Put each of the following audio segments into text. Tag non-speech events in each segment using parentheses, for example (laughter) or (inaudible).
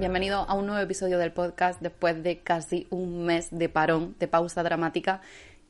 bienvenido a un nuevo episodio del podcast después de casi un mes de parón, de pausa dramática,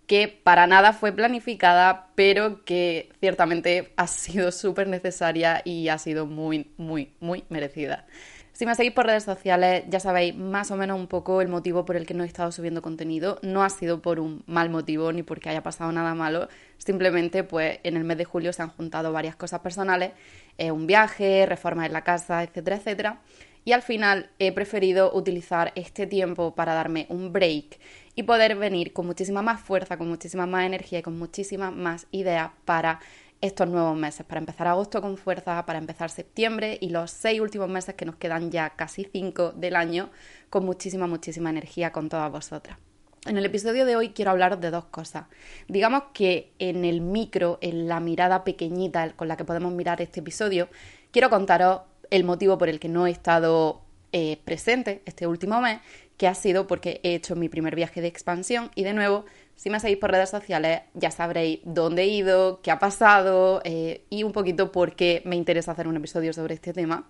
que para nada fue planificada, pero que ciertamente ha sido súper necesaria y ha sido muy, muy, muy merecida. Si me seguís por redes sociales, ya sabéis más o menos un poco el motivo por el que no he estado subiendo contenido. No ha sido por un mal motivo ni porque haya pasado nada malo. Simplemente, pues en el mes de julio se han juntado varias cosas personales, eh, un viaje, reformas en la casa, etcétera, etcétera. Y al final he preferido utilizar este tiempo para darme un break y poder venir con muchísima más fuerza, con muchísima más energía y con muchísima más ideas para estos nuevos meses, para empezar agosto con fuerza, para empezar septiembre y los seis últimos meses que nos quedan ya casi cinco del año con muchísima, muchísima energía con todas vosotras. En el episodio de hoy quiero hablaros de dos cosas. Digamos que en el micro, en la mirada pequeñita con la que podemos mirar este episodio, quiero contaros el motivo por el que no he estado eh, presente este último mes, que ha sido porque he hecho mi primer viaje de expansión y de nuevo si me seguís por redes sociales ya sabréis dónde he ido, qué ha pasado eh, y un poquito por qué me interesa hacer un episodio sobre este tema.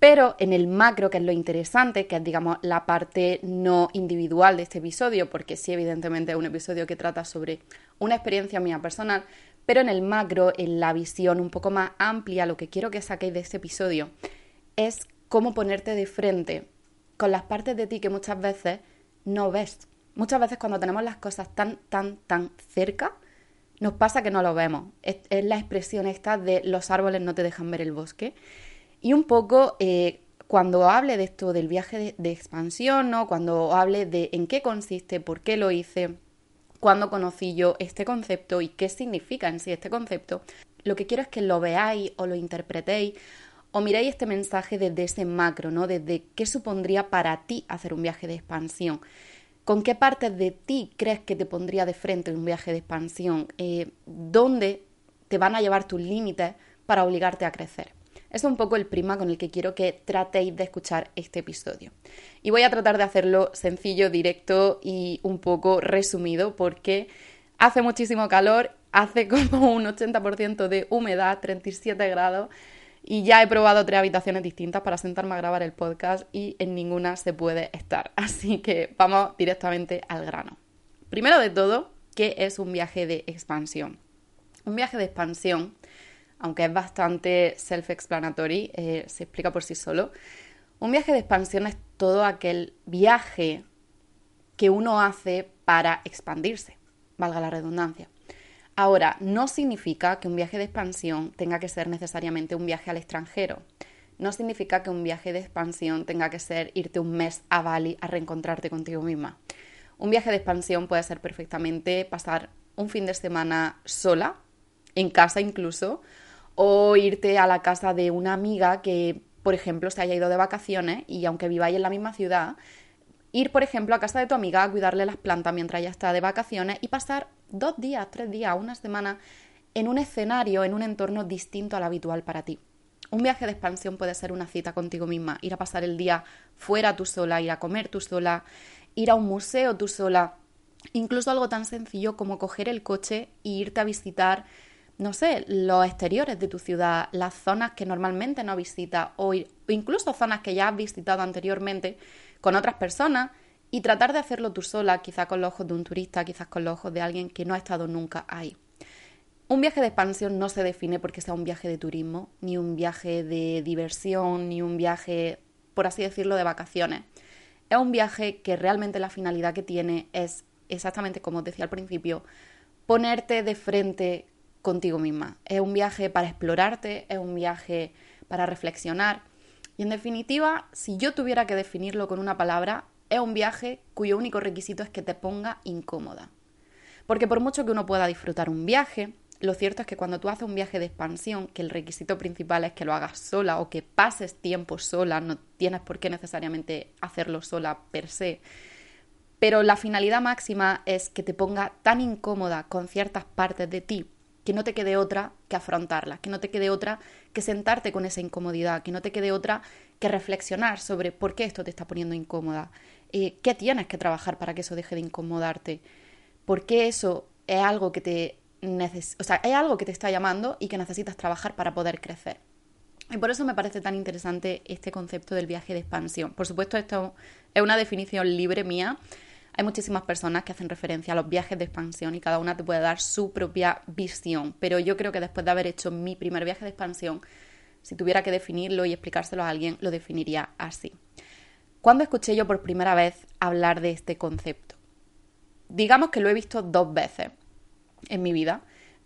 Pero en el macro, que es lo interesante, que es digamos la parte no individual de este episodio, porque sí evidentemente es un episodio que trata sobre una experiencia mía personal, pero en el macro, en la visión un poco más amplia, lo que quiero que saquéis de este episodio es cómo ponerte de frente con las partes de ti que muchas veces no ves muchas veces cuando tenemos las cosas tan, tan, tan cerca, nos pasa que no lo vemos. Es, la expresión esta de los árboles no te dejan ver el bosque. Y un poco eh, cuando hable de esto del viaje de, expansión, ¿no? cuando hable de en qué consiste, por qué lo hice, cuándo conocí yo este concepto y qué significa en sí este concepto, lo que quiero es que lo veáis o lo interpretéis o miréis este mensaje desde ese macro, ¿no? Desde qué supondría para ti hacer un viaje de expansión. ¿Con qué partes de ti crees que te pondría de frente en un viaje de expansión? Eh, ¿Dónde te van a llevar tus límites para obligarte a crecer? Es un poco el prima con el que quiero que tratéis de escuchar este episodio. Y voy a tratar de hacerlo sencillo, directo y un poco resumido porque hace muchísimo calor, hace como un 80% de humedad, 37 grados y ya he probado tres habitaciones distintas para sentarme a grabar el podcast y en ninguna se puede estar. (laughs) Así que vamos directamente al grano. Primero de todo, ¿qué es un viaje de expansión? Un viaje de expansión, aunque es bastante self-explanatory, eh, se explica por sí solo. Un viaje de expansión es todo aquel viaje que uno hace para expandirse, valga la redundancia. Ahora, no significa que un viaje de expansión tenga que ser necesariamente un viaje al extranjero. No significa que un viaje de expansión tenga que ser irte un mes a Bali a reencontrarte contigo misma. Un viaje de expansión puede ser perfectamente pasar un fin de semana sola, en casa incluso, o irte a la casa de una amiga que, por ejemplo, se haya ido de vacaciones y aunque viváis en la misma ciudad, ir, por ejemplo, a casa de tu amiga a cuidarle las plantas mientras ella está de vacaciones y pasar dos días, tres días, una semana en un escenario, en un entorno distinto al habitual para ti. Un viaje de expansión puede ser una cita contigo misma, ir a pasar el día fuera tú sola, ir a comer tú sola, ir a un museo tú sola, incluso algo tan sencillo como coger el coche e irte a visitar, no sé, los exteriores de tu ciudad, las zonas que normalmente no visitas o incluso zonas que ya has visitado anteriormente con otras personas y tratar de hacerlo tú sola, quizás con los ojos de un turista, quizás con los ojos de alguien que no ha estado nunca ahí. Un viaje de expansión no se define porque sea un viaje de turismo, ni un viaje de diversión, ni un viaje, por así decirlo, de vacaciones. Es un viaje que realmente la finalidad que tiene es, exactamente como os decía al principio, ponerte de frente contigo misma. Es un viaje para explorarte, es un viaje para reflexionar. Y en definitiva, si yo tuviera que definirlo con una palabra, es un viaje cuyo único requisito es que te ponga incómoda. Porque por mucho que uno pueda disfrutar un viaje, lo cierto es que cuando tú haces un viaje de expansión, que el requisito principal es que lo hagas sola o que pases tiempo sola, no tienes por qué necesariamente hacerlo sola per se, pero la finalidad máxima es que te ponga tan incómoda con ciertas partes de ti que no te quede otra que afrontarlas, que no te quede otra que sentarte con esa incomodidad, que no te quede otra que reflexionar sobre por qué esto te está poniendo incómoda, eh, qué tienes que trabajar para que eso deje de incomodarte, por qué eso es algo que te o sea, es algo que te está llamando y que necesitas trabajar para poder crecer. Y por eso me parece tan interesante este concepto del viaje de expansión. Por supuesto, esto es una definición libre mía. Hay muchísimas personas que hacen referencia a los viajes de expansión y cada una te puede dar su propia visión. Pero yo creo que después de haber hecho mi primer viaje de expansión, si tuviera que definirlo y explicárselo a alguien, lo definiría así. ¿Cuándo escuché yo por primera vez hablar de este concepto? Digamos que lo he visto dos veces en mi vida.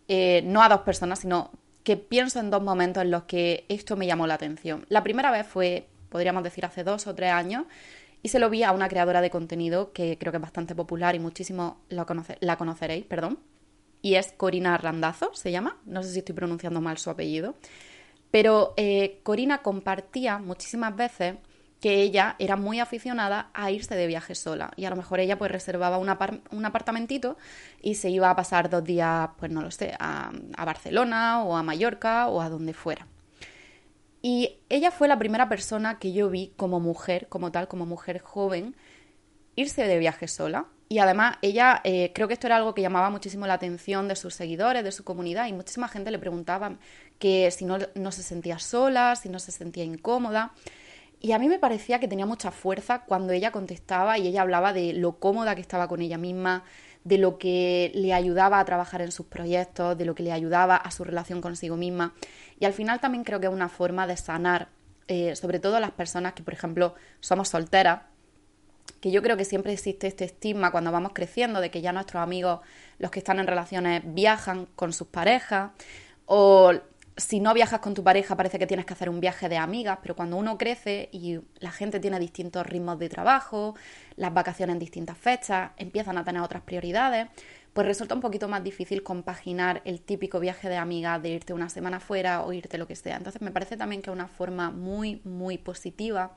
Eh, no a dos personas, sino que pienso en dos momentos en los que esto me llamó la atención. La primera vez fue, podríamos decir, hace dos o tres años, y se lo vi a una creadora de contenido que creo que es bastante popular y muchísimo la, la conoceréis, perdón. Y es Corina Randazo, se llama. No sé si estoy pronunciando mal su apellido. Pero eh, Corina compartía muchísimas veces que ella era muy aficionada a irse de viaje sola y a lo mejor ella pues reservaba un, apartamentito y se iba a pasar dos días, pues no lo sé, a, Barcelona o a Mallorca o a donde fuera. Y ella fue la primera persona que yo vi como mujer, como tal, como mujer joven, irse de viaje sola. Y además ella, eh, creo que esto era algo que llamaba muchísimo la atención de sus seguidores, de su comunidad, y muchísima gente le preguntaba que si no, no se sentía sola, si no se sentía incómoda. Y a mí me parecía que tenía mucha fuerza cuando ella contestaba y ella hablaba de lo cómoda que estaba con ella misma, de lo que le ayudaba a trabajar en sus proyectos, de lo que le ayudaba a su relación consigo misma. Y al final también creo que es una forma de sanar, eh, sobre todo las personas que, por ejemplo, somos solteras, que yo creo que siempre existe este estigma cuando vamos creciendo de que ya nuestros amigos, los que están en relaciones, viajan con sus parejas o si no viajas con tu pareja parece que tienes que hacer un viaje de amigas, pero cuando uno crece y la gente tiene distintos ritmos de trabajo, las vacaciones en distintas fechas, empiezan a tener otras prioridades, pues resulta un poquito más difícil compaginar el típico viaje de amigas de irte una semana fuera o irte lo que sea. Entonces me parece también que es una forma muy, muy positiva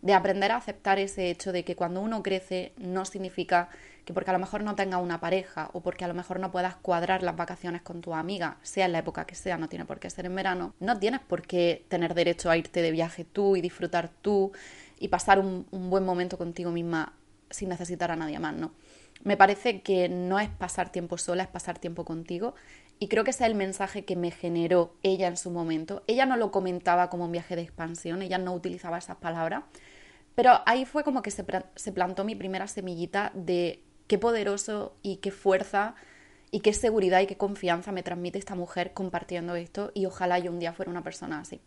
de aprender a aceptar ese hecho de que cuando uno crece no significa que porque a lo mejor no tengas una pareja o porque a lo mejor no puedas cuadrar las vacaciones con tu amiga, sea en la época que sea, no tiene por qué ser en verano, no tienes por qué tener derecho a irte de viaje tú y disfrutar tú y pasar un, un buen momento contigo misma sin necesitar a nadie más, ¿no? Me parece que no es pasar tiempo sola, es pasar tiempo contigo. Y creo que ese es el mensaje que me generó ella en su momento. Ella no lo comentaba como un viaje de expansión, ella no utilizaba esas palabras, pero ahí fue como que se, se plantó mi primera semillita de qué poderoso y qué fuerza y qué seguridad y qué confianza me transmite esta mujer compartiendo esto y ojalá yo un día fuera una persona así.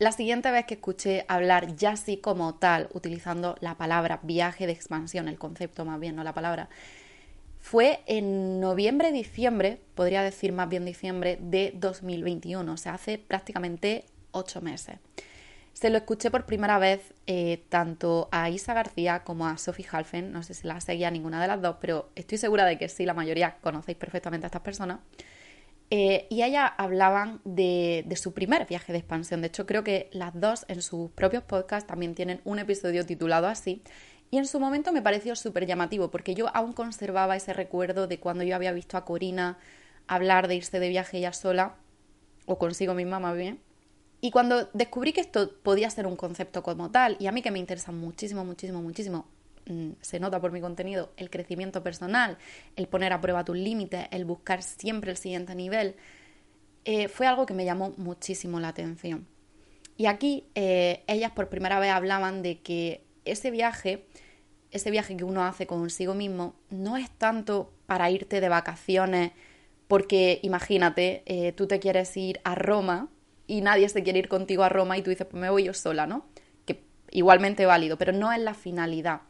La siguiente vez que escuché hablar ya así como tal, utilizando la palabra viaje de expansión, el concepto más bien, no la palabra, fue en noviembre, diciembre, podría decir más bien diciembre de 2021, o sea, hace prácticamente ocho meses. Se lo escuché por primera vez eh, tanto a Isa García como a Sophie Halfen, no sé si la seguía ninguna de las dos, pero estoy segura de que sí, la mayoría conocéis perfectamente a estas personas. Eh, y ellas hablaban de, de, su primer viaje de expansión. De hecho, creo que las dos en sus propios podcasts también tienen un episodio titulado así. Y en su momento me pareció súper llamativo, porque yo aún conservaba ese recuerdo de cuando yo había visto a Corina hablar de irse de viaje ella sola, o consigo misma más bien, y cuando descubrí que esto podía ser un concepto como tal, y a mí que me interesa muchísimo, muchísimo, muchísimo, se nota por mi contenido, el crecimiento personal, el poner a prueba tus límites, el buscar siempre el siguiente nivel, eh, fue algo que me llamó muchísimo la atención. Y aquí eh, ellas por primera vez hablaban de que ese viaje, ese viaje que uno hace consigo mismo, no es tanto para irte de vacaciones, porque imagínate, eh, tú te quieres ir a Roma, y nadie se quiere ir contigo a Roma y tú dices, pues me voy yo sola, ¿no? Que igualmente válido, pero no es la finalidad.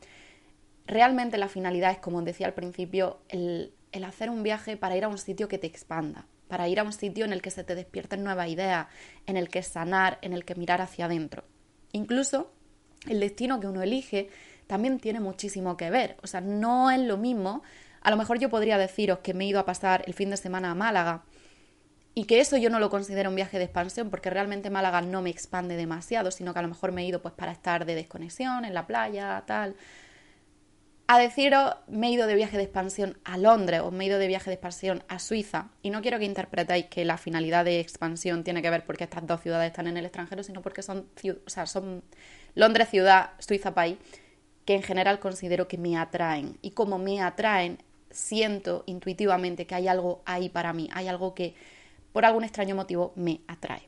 Realmente la finalidad es, como decía al principio, el, hacer un viaje para ir a un sitio que te expanda, para ir a un sitio en el que se te despierten nuevas ideas, en el que sanar, en el que mirar hacia adentro. Incluso el destino que uno elige también tiene muchísimo que ver. O sea, no es lo mismo. A lo mejor yo podría deciros que me he ido a pasar el fin de semana a Málaga y que eso yo no lo considero un viaje de expansión porque realmente Málaga no me expande demasiado, sino que a lo mejor me he ido pues para estar de desconexión en la playa, tal. A deciros, me he ido de viaje de expansión a Londres o me he ido de viaje de expansión a Suiza. Y no quiero que interpretéis que la finalidad de expansión tiene que ver porque estas dos ciudades están en el extranjero, sino porque son, son Londres ciudad, Suiza país, que en general considero que me atraen. Y como me atraen, siento intuitivamente que hay algo ahí para mí, hay algo que por algún extraño motivo me atrae.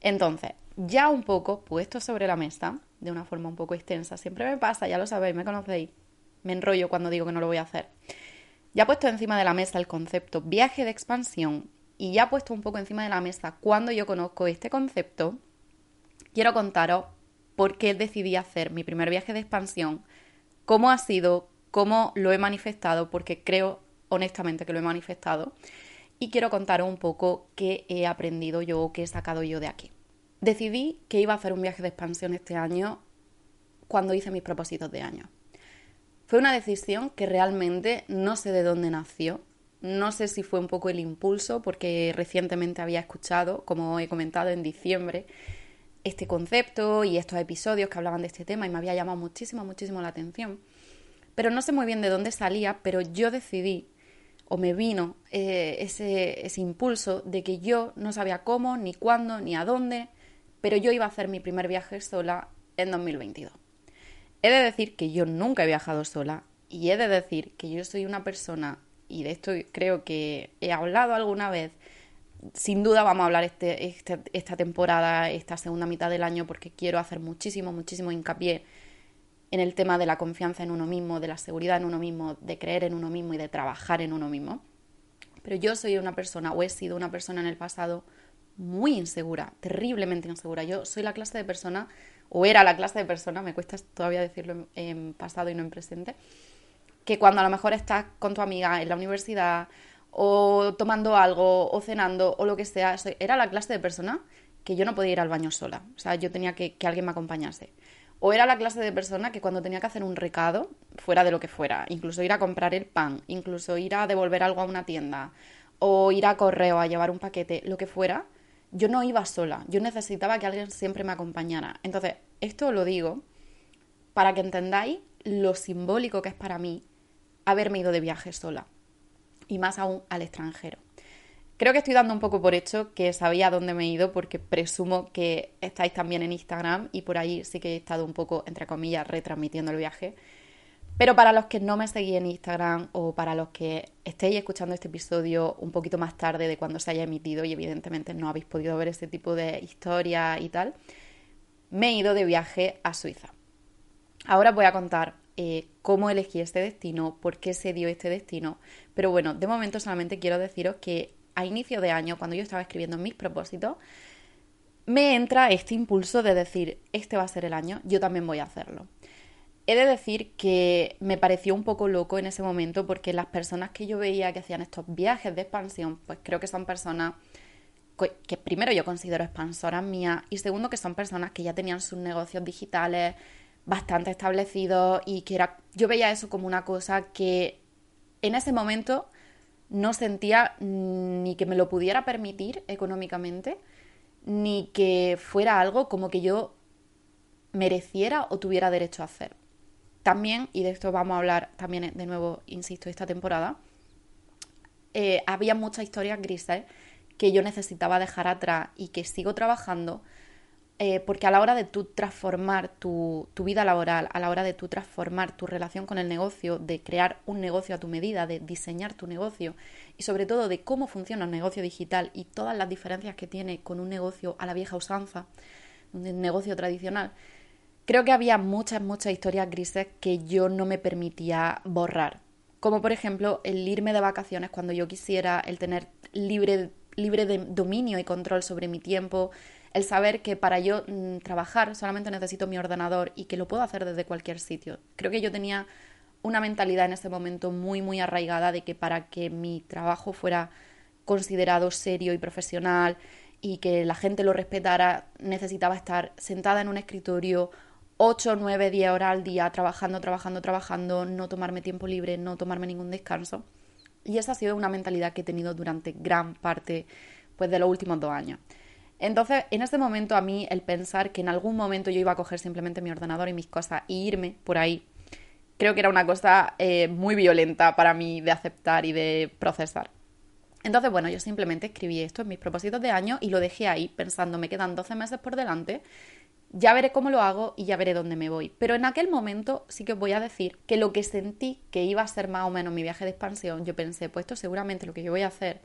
Entonces, ya un poco puesto sobre la mesa, de una forma un poco extensa, siempre me pasa, ya lo sabéis, me conocéis, me enrollo cuando digo que no lo voy a hacer. Ya puesto encima de la mesa el concepto viaje de expansión y ya puesto un poco encima de la mesa cuando yo conozco este concepto, quiero contaros por qué decidí hacer mi primer viaje de expansión, cómo ha sido, cómo lo he manifestado, porque creo honestamente que lo he manifestado, y quiero contaros un poco qué he aprendido yo, qué he sacado yo de aquí. Decidí que iba a hacer un viaje de expansión este año cuando hice mis propósitos de año. Fue una decisión que realmente no sé de dónde nació, no sé si fue un poco el impulso, porque recientemente había escuchado, como he comentado en diciembre, este concepto y estos episodios que hablaban de este tema y me había llamado muchísimo, muchísimo la atención. Pero no sé muy bien de dónde salía, pero yo decidí, o me vino eh, ese, ese impulso de que yo no sabía cómo, ni cuándo, ni a dónde, pero yo iba a hacer mi primer viaje sola en 2022. He de decir que yo nunca he viajado sola y he de decir que yo soy una persona, y de esto creo que he hablado alguna vez, sin duda vamos a hablar este, este, esta temporada, esta segunda mitad del año, porque quiero hacer muchísimo, muchísimo hincapié en el tema de la confianza en uno mismo, de la seguridad en uno mismo, de creer en uno mismo y de trabajar en uno mismo. Pero yo soy una persona, o he sido una persona en el pasado, muy insegura, terriblemente insegura. Yo soy la clase de persona, o era la clase de persona, me cuesta todavía decirlo en pasado y no en presente, que cuando a lo mejor estás con tu amiga en la universidad o tomando algo, o cenando, o lo que sea. Era la clase de persona que yo no podía ir al baño sola. O sea, yo tenía que que alguien me acompañase. O era la clase de persona que cuando tenía que hacer un recado, fuera de lo que fuera, incluso ir a comprar el pan, incluso ir a devolver algo a una tienda, o ir a correo a llevar un paquete, lo que fuera, yo no iba sola. Yo necesitaba que alguien siempre me acompañara. Entonces, esto lo digo para que entendáis lo simbólico que es para mí haberme ido de viaje sola y más aún al extranjero. Creo que estoy dando un poco por hecho que sabía dónde me he ido porque presumo que estáis también en Instagram y por ahí sí que he estado un poco, entre comillas, retransmitiendo el viaje. Pero para los que no me seguís en Instagram o para los que estéis escuchando este episodio un poquito más tarde de cuando se haya emitido y evidentemente no habéis podido ver ese tipo de historia y tal, me he ido de viaje a Suiza. Ahora voy a contar eh, cómo elegí este destino, por qué se dio este destino. Pero bueno, de momento solamente quiero deciros que a inicio de año, cuando yo estaba escribiendo mis propósitos, me entra este impulso de decir, este va a ser el año, yo también voy a hacerlo. He de decir que me pareció un poco loco en ese momento porque las personas que yo veía que hacían estos viajes de expansión, pues creo que son personas que primero yo considero expansoras mías y segundo que son personas que ya tenían sus negocios digitales, bastante establecido y que era, yo veía eso como una cosa que en ese momento no sentía ni que me lo pudiera permitir económicamente, ni que fuera algo como que yo mereciera o tuviera derecho a hacer. También, y de esto vamos a hablar también de nuevo, insisto, esta temporada, eh, había muchas historias grises que yo necesitaba dejar atrás y que sigo trabajando eh, porque a la hora de tú transformar tu, vida laboral, a la hora de tú transformar tu relación con el negocio, de crear un negocio a tu medida, de diseñar tu negocio y sobre todo de cómo funciona el negocio digital y todas las diferencias que tiene con un negocio a la vieja usanza, un negocio tradicional, creo que había muchas, muchas historias grises que yo no me permitía borrar. Como por ejemplo el irme de vacaciones cuando yo quisiera, el tener libre, libre de dominio y control sobre mi tiempo, el saber que para yo mm, trabajar solamente necesito mi ordenador y que lo puedo hacer desde cualquier sitio. Creo que yo tenía una mentalidad en ese momento muy, muy arraigada de que para que mi trabajo fuera considerado serio y profesional y que la gente lo respetara, necesitaba estar sentada en un escritorio 8, 9, 10 horas al día, trabajando, trabajando, trabajando, no tomarme tiempo libre, no tomarme ningún descanso. Y esa ha sido una mentalidad que he tenido durante gran parte pues, de los últimos dos años. Entonces, en ese momento a mí el pensar que en algún momento yo iba a coger simplemente mi ordenador y mis cosas y irme por ahí, creo que era una cosa eh, muy violenta para mí de aceptar y de procesar. Entonces, bueno, yo simplemente escribí esto en mis propósitos de año y lo dejé ahí pensando, me quedan 12 meses por delante, ya veré cómo lo hago y ya veré dónde me voy. Pero en aquel momento sí que os voy a decir que lo que sentí que iba a ser más o menos mi viaje de expansión, yo pensé, pues esto seguramente lo que yo voy a hacer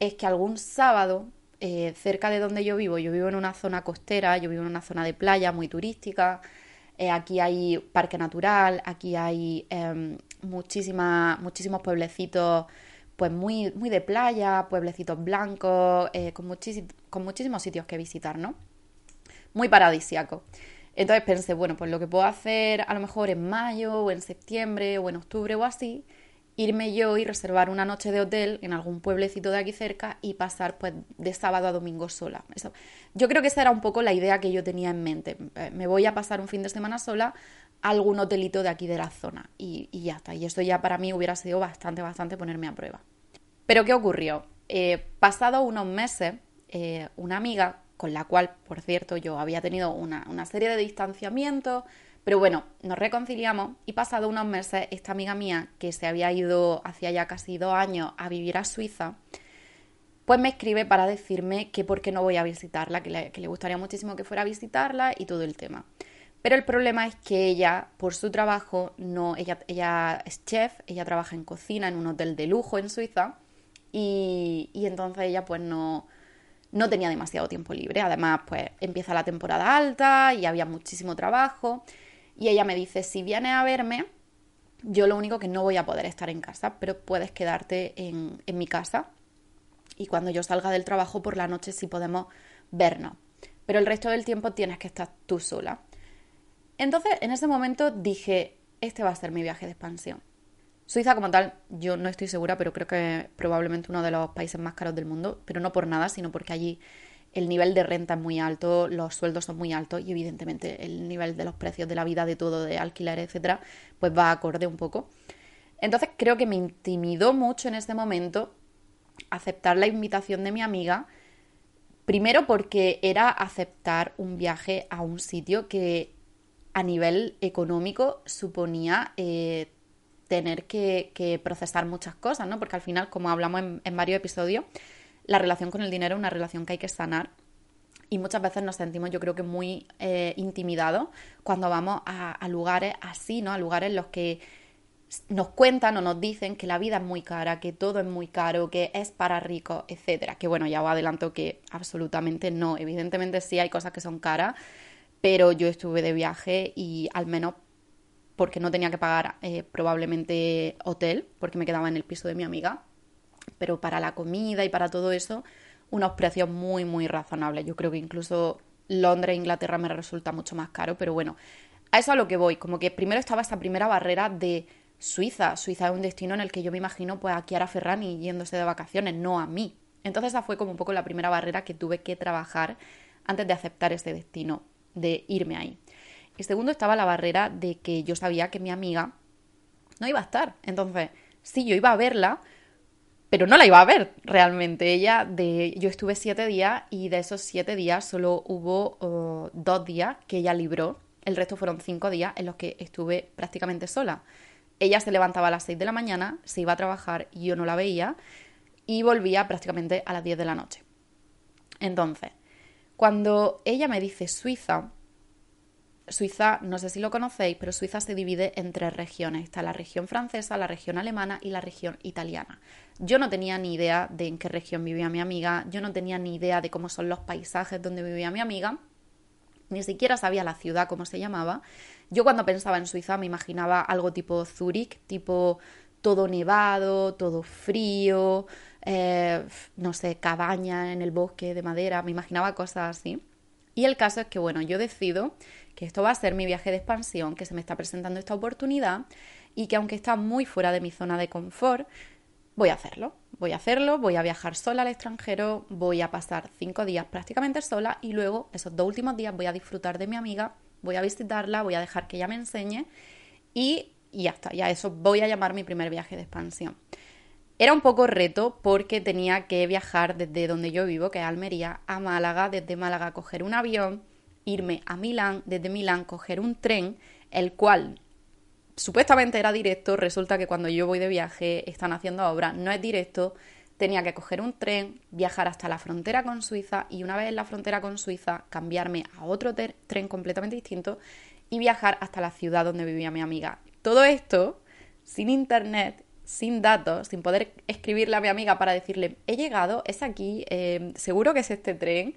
es que algún sábado eh, cerca de donde yo vivo, yo vivo en una zona costera, yo vivo en una zona de playa muy turística, eh, aquí hay parque natural, aquí hay em, muchísimos pueblecitos pues muy, muy de playa, pueblecitos blancos, eh, con, con muchísimos sitios que visitar, ¿no? Muy paradisiaco. Entonces pensé, bueno, pues lo que puedo hacer a lo mejor en mayo o en septiembre o en octubre o así irme yo y reservar una noche de hotel en algún pueblecito de aquí cerca y pasar pues de sábado a domingo sola. Eso. Yo creo que esa era un poco la idea que yo tenía en mente. Eh, me voy a pasar un fin de semana sola a algún hotelito de aquí de la zona y, ya está. Y esto ya para mí hubiera sido bastante, bastante ponerme a prueba. Pero ¿qué ocurrió? Eh, pasado unos meses, eh, una amiga con la cual, por cierto, yo había tenido una, una serie de distanciamientos, pero bueno, nos reconciliamos y pasado unos meses, esta amiga mía, que se había ido hacía ya casi dos años a vivir a Suiza, pues me escribe para decirme que por qué no voy a visitarla, que le, gustaría muchísimo que fuera a visitarla y todo el tema. Pero el problema es que ella, por su trabajo, no, ella, ella es chef, ella trabaja en cocina en un hotel de lujo en Suiza y, y entonces ella pues no, no tenía demasiado tiempo libre. Además, pues empieza la temporada alta y había muchísimo trabajo. Y ella me dice, si vienes a verme, yo lo único que no voy a poder estar en casa, pero puedes quedarte en, mi casa. Y cuando yo salga del trabajo por la noche sí podemos vernos. Pero el resto del tiempo tienes que estar tú sola. Entonces, en ese momento dije, este va a ser mi viaje de expansión. Suiza como tal, yo no estoy segura, pero creo que probablemente uno de los países más caros del mundo, pero no por nada, sino porque allí el nivel de renta es muy alto, los sueldos son muy altos y evidentemente el nivel de los precios de la vida, de todo, de alquiler, etcétera, pues va acorde un poco. Entonces creo que me intimidó mucho en ese momento aceptar la invitación de mi amiga, primero porque era aceptar un viaje a un sitio que a nivel económico suponía eh, tener que, procesar muchas cosas, ¿no? Porque al final, como hablamos en varios episodios, la relación con el dinero es una relación que hay que sanar y muchas veces nos sentimos yo creo que muy eh, intimidados cuando vamos a, lugares así, ¿no? A lugares en los que nos cuentan o nos dicen que la vida es muy cara, que todo es muy caro, que es para ricos, etcétera. Que bueno, ya os adelanto que absolutamente no. Evidentemente sí hay cosas que son caras, pero yo estuve de viaje y al menos porque no tenía que pagar eh, probablemente hotel, porque me quedaba en el piso de mi amiga, pero para la comida y para todo eso, unos precios muy, muy razonables. Yo creo que incluso Londres e Inglaterra me resulta mucho más caro, pero bueno, a eso a lo que voy, como que primero estaba esta primera barrera de Suiza. Suiza es un destino en el que yo me imagino pues a Chiara Ferrani yéndose de vacaciones, no a mí. Entonces esa fue como un poco la primera barrera que tuve que trabajar antes de aceptar ese destino, de irme ahí. Y segundo estaba la barrera de que yo sabía que mi amiga no iba a estar. Entonces, sí, yo iba a verla, pero no la iba a ver realmente. Ella, de, yo estuve siete días y de esos siete días solo hubo oh, dos días que ella libró. El resto fueron cinco días en los que estuve prácticamente sola. Ella se levantaba a las seis de la mañana, se iba a trabajar y yo no la veía y volvía prácticamente a las diez de la noche. Entonces, cuando ella me dice Suiza, Suiza, no sé si lo conocéis, pero Suiza se divide en tres regiones. Está la región francesa, la región alemana y la región italiana. Yo no tenía ni idea de en qué región vivía mi amiga, yo no tenía ni idea de cómo son los paisajes donde vivía mi amiga, ni siquiera sabía la ciudad, cómo se llamaba. Yo cuando pensaba en Suiza me imaginaba algo tipo Zúrich, tipo todo nevado, todo frío, eh, no sé, cabaña en el bosque de madera, me imaginaba cosas así. Y el caso es que, bueno, yo decido que esto va a ser mi viaje de expansión, que se me está presentando esta oportunidad y que aunque está muy fuera de mi zona de confort, voy a hacerlo. Voy a hacerlo, voy a viajar sola al extranjero, voy a pasar cinco días prácticamente sola y luego esos dos últimos días voy a disfrutar de mi amiga, voy a visitarla, voy a dejar que ella me enseñe y, y ya está, ya eso voy a llamar mi primer viaje de expansión. Era un poco reto porque tenía que viajar desde donde yo vivo, que es Almería, a Málaga, desde Málaga coger un avión, irme a Milán, desde Milán coger un tren, el cual supuestamente era directo, resulta que cuando yo voy de viaje están haciendo obra, no es directo, tenía que coger un tren, viajar hasta la frontera con Suiza y una vez en la frontera con Suiza cambiarme a otro tren completamente distinto y viajar hasta la ciudad donde vivía mi amiga. Todo esto sin internet sin datos, sin poder escribirle a mi amiga para decirle, he llegado, es aquí, eh, seguro que es este tren,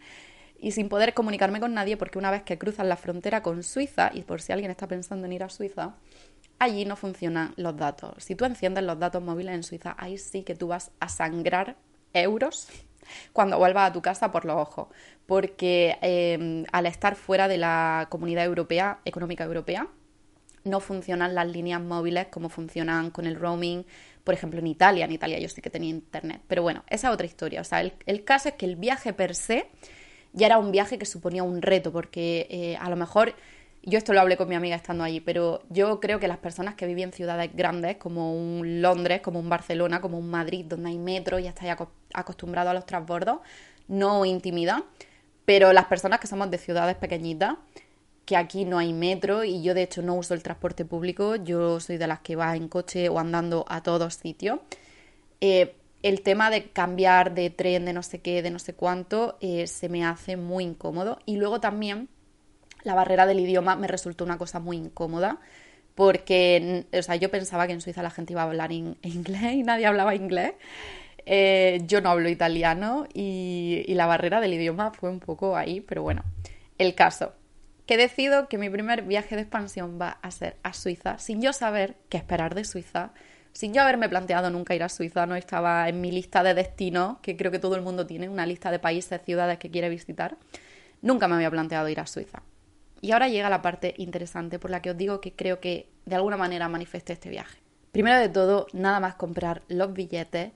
y sin poder comunicarme con nadie porque una vez que cruzan la frontera con Suiza, y por si alguien está pensando en ir a Suiza, allí no funcionan los datos. Si tú enciendes los datos móviles en Suiza, ahí sí que tú vas a sangrar euros cuando vuelvas a tu casa por los ojos, porque em, al estar fuera de la comunidad europea, económica europea, no funcionan las líneas móviles como funcionan con el roaming, por ejemplo, en Italia. En Italia yo sí que tenía internet. Pero bueno, esa es otra historia. O sea, el, caso es que el viaje per se ya era un viaje que suponía un reto, porque eh, a lo mejor yo esto lo hablé con mi amiga estando allí, pero yo creo que las personas que viven en ciudades grandes, como un Londres, como un Barcelona, como un Madrid, donde hay metro y estáis acostumbrado a los transbordos, no intimida. Pero las personas que somos de ciudades pequeñitas, que aquí no hay metro y yo de hecho no uso el transporte público, yo soy de las que va en coche o andando a todos sitios. Eh, el tema de cambiar de tren, de no sé qué, de no sé cuánto, eh, se me hace muy incómodo. Y luego también la barrera del idioma me resultó una cosa muy incómoda porque, o sea, yo pensaba que en Suiza la gente iba a hablar (laughs) inglés y nadie hablaba inglés. Eh, yo no hablo italiano y, y la barrera del idioma fue un poco ahí, pero bueno, el caso que decido que mi primer viaje de expansión va a ser a Suiza, sin yo saber qué esperar de Suiza, sin yo haberme planteado nunca ir a Suiza, no estaba en mi lista de destinos, que creo que todo el mundo tiene, una lista de países, ciudades que quiere visitar, nunca me había planteado ir a Suiza. Y ahora llega la parte interesante por la que os digo que creo que de alguna manera manifesté este viaje. Primero de todo, nada más comprar los billetes,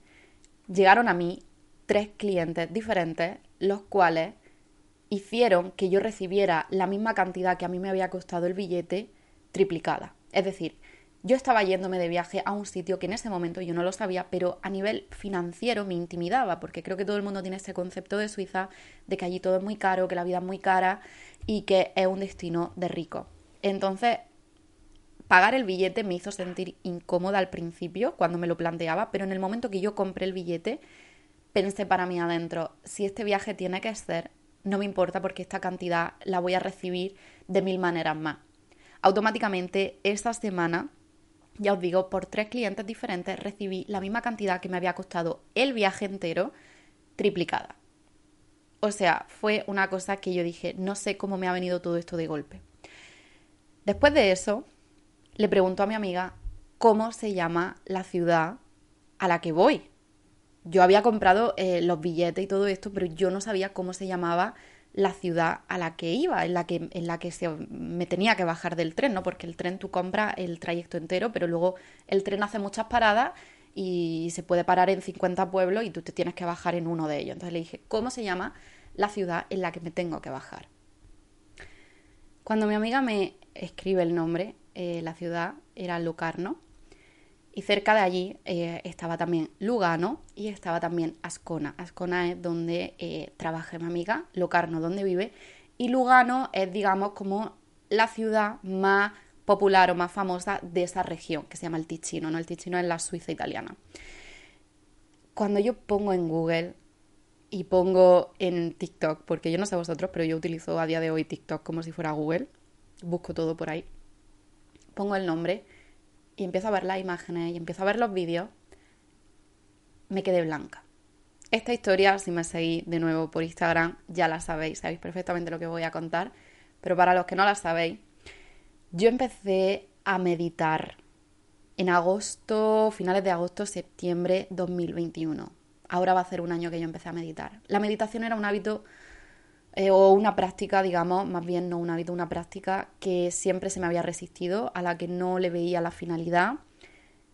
llegaron a mí tres clientes diferentes, los cuales hicieron que yo recibiera la misma cantidad que a mí me había costado el billete triplicada. Es decir, yo estaba yéndome de viaje a un sitio que en ese momento yo no lo sabía, pero a nivel financiero me intimidaba, porque creo que todo el mundo tiene este concepto de Suiza, de que allí todo es muy caro, que la vida es muy cara y que es un destino de rico. Entonces, pagar el billete me hizo sentir incómoda al principio, cuando me lo planteaba, pero en el momento que yo compré el billete, pensé para mí adentro, si este viaje tiene que ser, no me importa porque esta cantidad la voy a recibir de mil maneras más. Automáticamente, esa semana ya os digo, por tres clientes diferentes recibí la misma cantidad que me había costado el viaje entero triplicada. O sea, fue una cosa que yo dije, no sé cómo me ha venido todo esto de golpe. Después de eso, le pregunto a mi amiga cómo se llama la ciudad a la que voy. Yo había comprado eh, los billetes y todo esto, pero yo no sabía cómo se llamaba la ciudad a la que iba, en la que, en la que se, me tenía que bajar del tren, ¿no? Porque el tren tú compras el trayecto entero, pero luego el tren hace muchas paradas y se puede parar en 50 pueblos y tú te tienes que bajar en uno de ellos. Entonces le dije, ¿cómo se llama la ciudad en la que me tengo que bajar? Cuando mi amiga me escribe el nombre, eh, la ciudad era Locarno, y cerca de allí eh, estaba también Lugano y estaba también Ascona. Ascona es donde eh, trabaja mi amiga, Locarno donde vive, y Lugano es, digamos, como la ciudad más popular o más famosa de esa región, que se llama el Ticino, ¿no? El Ticino es la Suiza italiana. Cuando yo pongo en Google y pongo en TikTok, porque yo no sé vosotros, pero yo utilizo a día de hoy TikTok como si fuera Google, busco todo por ahí, pongo el nombre y empiezo a ver las imágenes y empiezo a ver los vídeos, me quedé blanca. Esta historia, si me seguís de nuevo por Instagram, ya la sabéis, sabéis perfectamente lo que voy a contar, pero para los que no la sabéis, yo empecé a meditar en agosto, finales de agosto, septiembre 2021. Ahora va a ser un año que yo empecé a meditar. La meditación era un hábito eh, o una práctica, digamos, más bien no un hábito, una práctica que siempre se me había resistido, a la que no le veía la finalidad,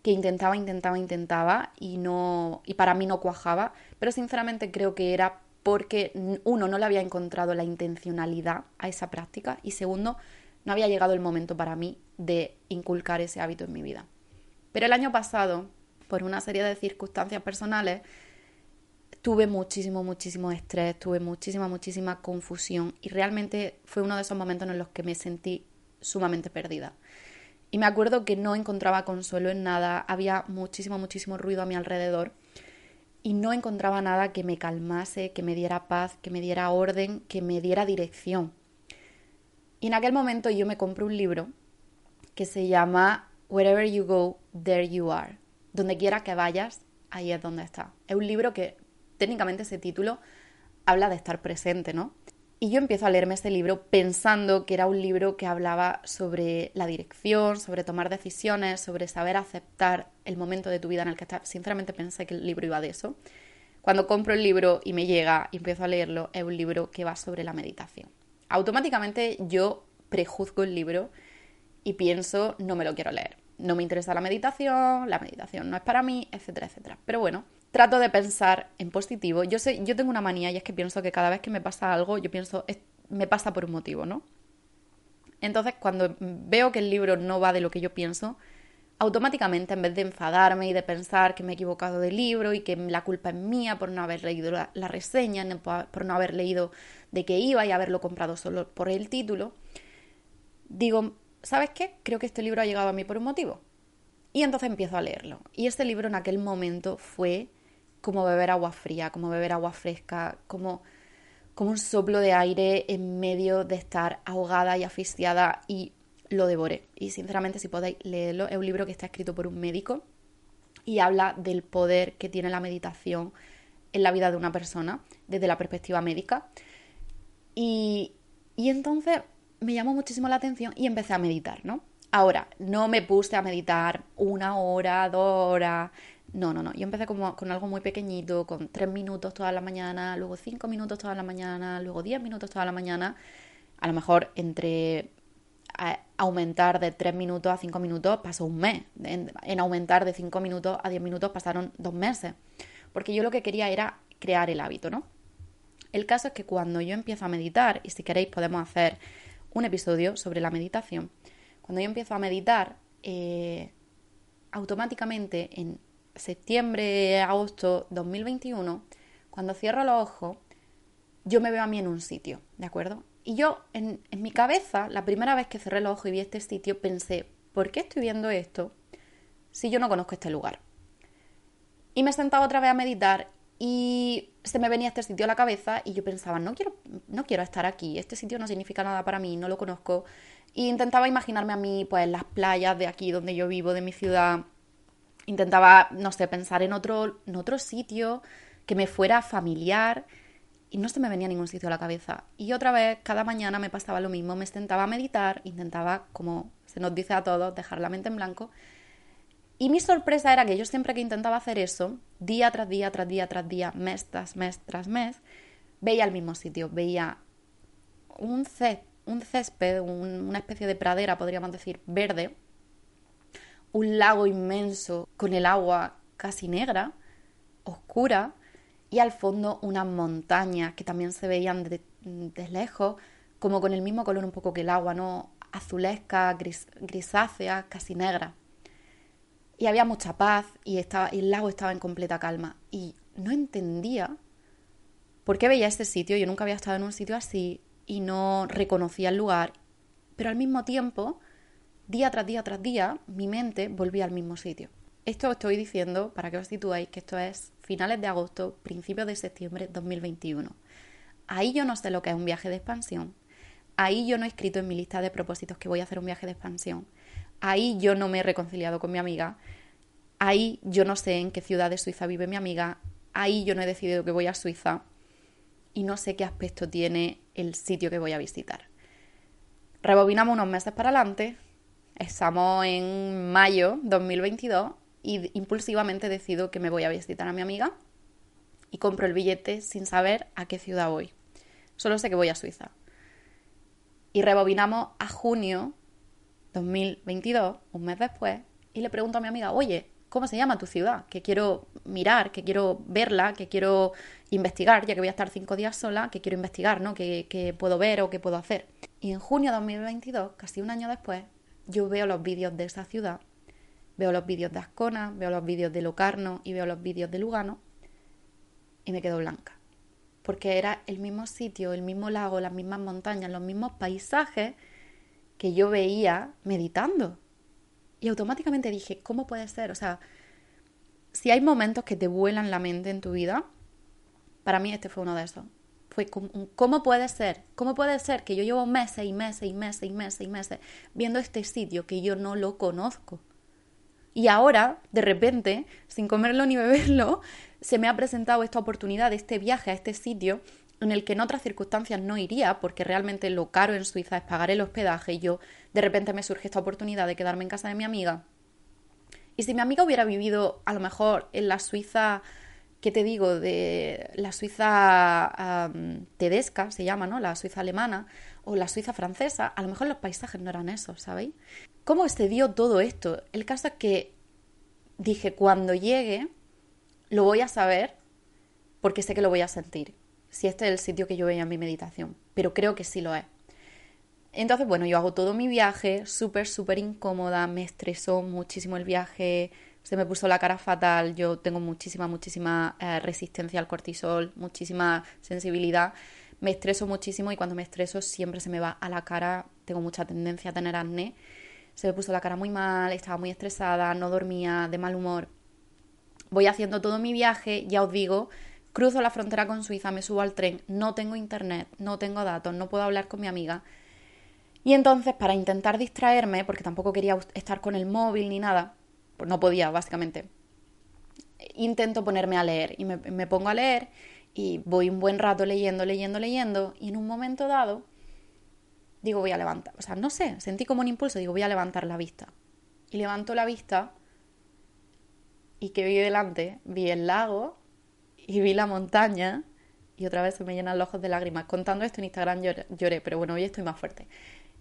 que intentaba, intentaba, intentaba y no y para mí no cuajaba, pero sinceramente creo que era porque uno no le había encontrado la intencionalidad a esa práctica y segundo no había llegado el momento para mí de inculcar ese hábito en mi vida. Pero el año pasado, por una serie de circunstancias personales, tuve muchísimo, muchísimo estrés, tuve muchísima, muchísima confusión y realmente fue uno de esos momentos en los que me sentí sumamente perdida. Y me acuerdo que no encontraba consuelo en nada, había muchísimo, muchísimo ruido a mi alrededor y no encontraba nada que me calmase, que me diera paz, que me diera orden, que me diera dirección. Y en aquel momento yo me compré un libro que se llama Wherever You Go, There You Are, donde quiera que vayas, ahí es donde está. Es un libro que técnicamente ese título habla de estar presente, ¿no? Y yo empiezo a leerme este libro pensando que era un libro que hablaba sobre la dirección, sobre tomar decisiones, sobre saber aceptar el momento de tu vida en el que estás. Sinceramente pensé que el libro iba de eso. Cuando compro el libro y me llega y empiezo a leerlo, es un libro que va sobre la meditación. Automáticamente yo prejuzgo el libro y pienso, no me lo quiero leer. No me interesa la meditación, la meditación no es para mí, etcétera, etcétera. Pero bueno, trato de pensar en positivo. Yo sé, yo tengo una manía y es que pienso que cada vez que me pasa algo, yo pienso, me pasa por un motivo, ¿no? Entonces, cuando veo que el libro no va de lo que yo pienso, automáticamente, en vez de enfadarme y de pensar que me he equivocado de libro y que la culpa es mía por no haber leído la, la reseña, por no haber leído de qué iba y haberlo comprado solo por el título, digo, ¿sabes qué? Creo que este libro ha llegado a mí por un motivo. Y entonces empiezo a leerlo. Y este libro en aquel momento fue como beber agua fría, como beber agua fresca, como, como un soplo de aire en medio de estar ahogada y asfixiada y lo devoré. Y sinceramente, si podéis leerlo, es un libro que está escrito por un médico y habla del poder que tiene la meditación en la vida de una persona desde la perspectiva médica. Y, y entonces me llamó muchísimo la atención y empecé a meditar, ¿no? Ahora, no me puse a meditar una hora, dos horas, no, no, no. Yo empecé como con algo muy pequeñito, con tres minutos toda la mañana, luego cinco minutos toda la mañana, luego diez minutos toda la mañana. A lo mejor entre aumentar de tres minutos a cinco minutos pasó un mes. En, aumentar de cinco minutos a diez minutos pasaron dos meses. Porque yo lo que quería era crear el hábito, ¿no? El caso es que cuando yo empiezo a meditar, y si queréis podemos hacer un episodio sobre la meditación, cuando yo empiezo a meditar, eh, automáticamente en septiembre, agosto 2021, cuando cierro los ojos, yo me veo a mí en un sitio, ¿de acuerdo? Y yo, en, mi cabeza, la primera vez que cerré los ojos y vi este sitio, pensé, ¿por qué estoy viendo esto si yo no conozco este lugar? Y me sentaba otra vez a meditar y se me venía este sitio a la cabeza y yo pensaba, no quiero, no quiero estar aquí, este sitio no significa nada para mí, no lo conozco. Y intentaba imaginarme a mí, pues, las playas de aquí donde yo vivo, de mi ciudad, intentaba, no sé, pensar en otro, en otro sitio que me fuera familiar y no se me venía ningún sitio a la cabeza. Y otra vez, cada mañana me pasaba lo mismo, me sentaba a meditar, intentaba, como se nos dice a todos, dejar la mente en blanco. Y mi sorpresa era que yo siempre que intentaba hacer eso, día tras día, tras día, tras día, mes tras mes, tras mes, veía el mismo sitio, veía un, un césped, una especie de pradera, podríamos decir, verde, un lago inmenso con el agua casi negra, oscura, y al fondo unas montañas que también se veían de, lejos, como con el mismo color un poco que el agua, ¿no? Azulesca, grisácea, casi negra. Y había mucha paz y, estaba, el lago estaba en completa calma. Y no entendía por qué veía ese sitio. Yo nunca había estado en un sitio así y no reconocía el lugar. Pero al mismo tiempo día tras día tras día, mi mente volvía al mismo sitio. Esto os estoy diciendo para que os situéis que esto es finales de agosto, principios de septiembre 2021. Ahí yo no sé lo que es un viaje de expansión. Ahí yo no he escrito en mi lista de propósitos que voy a hacer un viaje de expansión. Ahí yo no me he reconciliado con mi amiga. Ahí yo no sé en qué ciudad de Suiza vive mi amiga. Ahí yo no he decidido que voy a Suiza. Y no sé qué aspecto tiene el sitio que voy a visitar. Rebobinamos unos meses para adelante, Estamos en mayo 2022 y impulsivamente decido que me voy a visitar a mi amiga y compro el billete sin saber a qué ciudad voy. Solo sé que voy a Suiza. Y rebobinamos a junio 2022, un mes después, y le pregunto a mi amiga, oye, ¿cómo se llama tu ciudad? Que quiero mirar, que quiero verla, que quiero investigar, ya que voy a estar cinco días sola, que quiero investigar, ¿no? ¿Qué, puedo ver o qué puedo hacer? Y en junio de 2022, casi un año después, yo veo los vídeos de esa ciudad, veo los vídeos de Ascona, veo los vídeos de Locarno y veo los vídeos de Lugano y me quedo blanca. Porque era el mismo sitio, el mismo lago, las mismas montañas, los mismos paisajes que yo veía meditando. Y automáticamente dije, ¿cómo puede ser? O sea, si hay momentos que te vuelan la mente en tu vida, para mí este fue uno de esos fue ¿cómo puede ser? ¿Cómo puede ser que yo llevo meses y meses y meses y meses y meses viendo este sitio que yo no lo conozco? Y ahora, de repente, sin comerlo ni beberlo, se me ha presentado esta oportunidad este viaje a este sitio en el que en otras circunstancias no iría, porque realmente lo caro en Suiza es pagar el hospedaje y yo de repente me surge esta oportunidad de quedarme en casa de mi amiga. Y si mi amiga hubiera vivido a lo mejor en la Suiza, ¿qué te digo? De la Suiza tedesca, se llama, ¿no? La Suiza alemana o la Suiza francesa, a lo mejor los paisajes no eran esos, ¿sabéis? ¿Cómo se dio todo esto? El caso es que dije, cuando llegue, lo voy a saber porque sé que lo voy a sentir. Si este es el sitio que yo veía en mi meditación, pero creo que sí lo es. Entonces, bueno, yo hago todo mi viaje, súper, súper incómoda, me estresó muchísimo el viaje, se me puso la cara fatal, yo tengo muchísima, muchísima eh, resistencia al cortisol, muchísima sensibilidad, me estreso muchísimo y cuando me estreso siempre se me va a la cara, tengo mucha tendencia a tener acné, se me puso la cara muy mal, estaba muy estresada, no dormía, de mal humor, voy haciendo todo mi viaje, ya os digo, cruzo la frontera con Suiza, me subo al tren, no tengo internet, no tengo datos, no puedo hablar con mi amiga. Y entonces, para intentar distraerme, porque tampoco quería estar con el móvil ni nada, no podía, básicamente, intento ponerme a leer. Y me, pongo a leer y voy un buen rato leyendo, leyendo, leyendo, y en un momento dado digo, voy a levantar, o sea, no sé, sentí como un impulso, digo, voy a levantar la vista. Y levanto la vista y que vi delante, vi el lago y vi la montaña y otra vez se me llenan los ojos de lágrimas. Contando esto en Instagram lloré, pero bueno, hoy estoy más fuerte.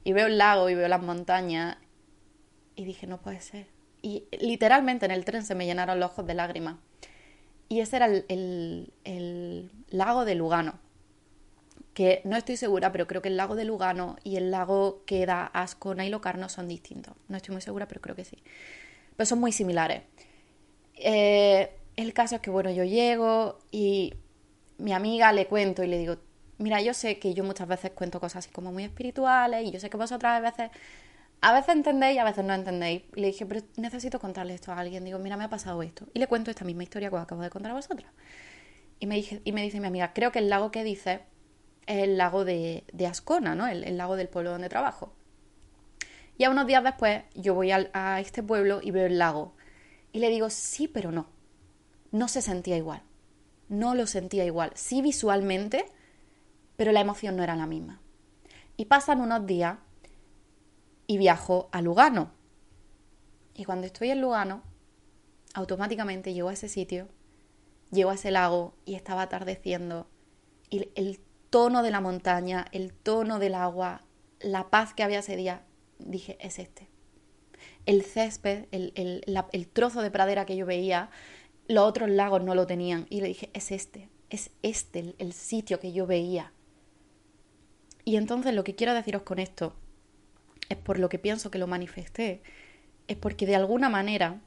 Y veo el lago y veo las montañas y dije, no puede ser. Y literalmente en el tren se me llenaron los ojos de lágrimas. Y ese era el, el lago de Lugano, que no estoy segura, pero creo que el lago de Lugano y el lago que da Ascona y Locarno son distintos. No estoy muy segura, pero creo que sí. Pero son muy similares. Eh, el caso es que, bueno, yo llego y mi amiga le cuento y le digo, mira, yo sé que yo muchas veces cuento cosas así como muy espirituales y yo sé que vosotras a veces, a veces entendéis y a veces no entendéis. Y le dije, pero necesito contarle esto a alguien. Digo, mira, me ha pasado esto. Y le cuento esta misma historia que os acabo de contar a vosotras. Y me, dije, y me dice mi amiga, creo que el lago que dice es el lago de, Ascona, ¿no? El, lago del pueblo donde trabajo. Y a unos días después yo voy a este pueblo y veo el lago. Y le digo, sí, pero no. No se sentía igual. No lo sentía igual. Sí visualmente, pero la emoción no era la misma. Y pasan unos días y viajo a Lugano. Y cuando estoy en Lugano, automáticamente llego a ese sitio, llego a ese lago y estaba atardeciendo. Y el tono de la montaña, el tono del agua, la paz que había ese día, dije, es este el césped, el, trozo de pradera que yo veía, los otros lagos no lo tenían. Y le dije, es este, es este el, sitio que yo veía. Y entonces lo que quiero deciros con esto es por lo que pienso que lo manifesté, es porque de alguna manera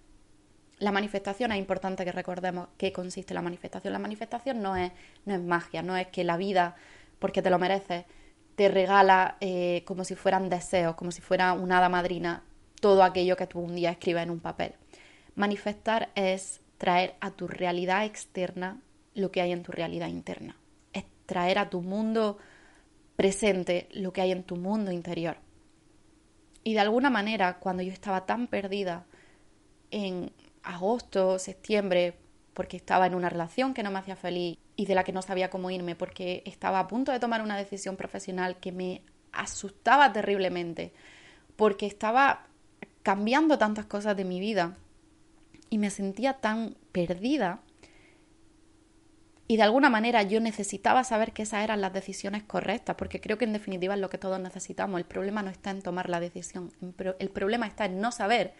la manifestación es importante que recordemos qué consiste la manifestación. La manifestación no es, no es magia, no es que la vida, porque te lo mereces, te regala eh, como si fueran deseos, como si fuera una hada madrina, todo aquello que tú un día escribas en un papel. Manifestar es traer a tu realidad externa lo que hay en tu realidad interna. Es traer a tu mundo presente lo que hay en tu mundo interior. Y de alguna manera, cuando yo estaba tan perdida en agosto, septiembre, porque estaba en una relación que no me hacía feliz y de la que no sabía cómo irme, porque estaba a punto de tomar una decisión profesional que me asustaba terriblemente, porque estaba cambiando tantas cosas de mi vida y me sentía tan perdida. Y de alguna manera yo necesitaba saber que esas eran las decisiones correctas, porque creo que en definitiva es lo que todos necesitamos. El problema no está en tomar la decisión, el problema está en no saber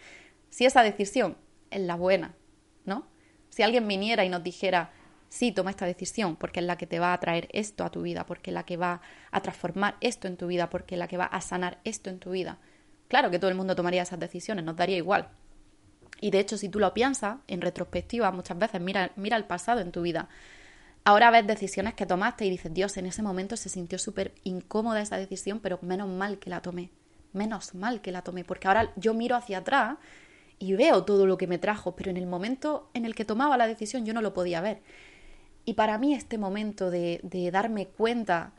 si esa decisión es la buena, ¿no? Si alguien viniera y nos dijera, sí, toma esta decisión, porque es la que te va a traer esto a tu vida, porque es la que va a transformar esto en tu vida, porque es la que va a sanar esto en tu vida. Claro que todo el mundo tomaría esas decisiones, nos daría igual. Y de hecho, si tú lo piensas, en retrospectiva, muchas veces mira, mira el pasado en tu vida. Ahora ves decisiones que tomaste y dices, Dios, en ese momento se sintió súper incómoda esa decisión, pero menos mal que la tomé. Menos mal que la tomé, porque ahora yo miro hacia atrás y veo todo lo que me trajo, pero en el momento en el que tomaba la decisión yo no lo podía ver. Y para mí este momento de, de darme cuenta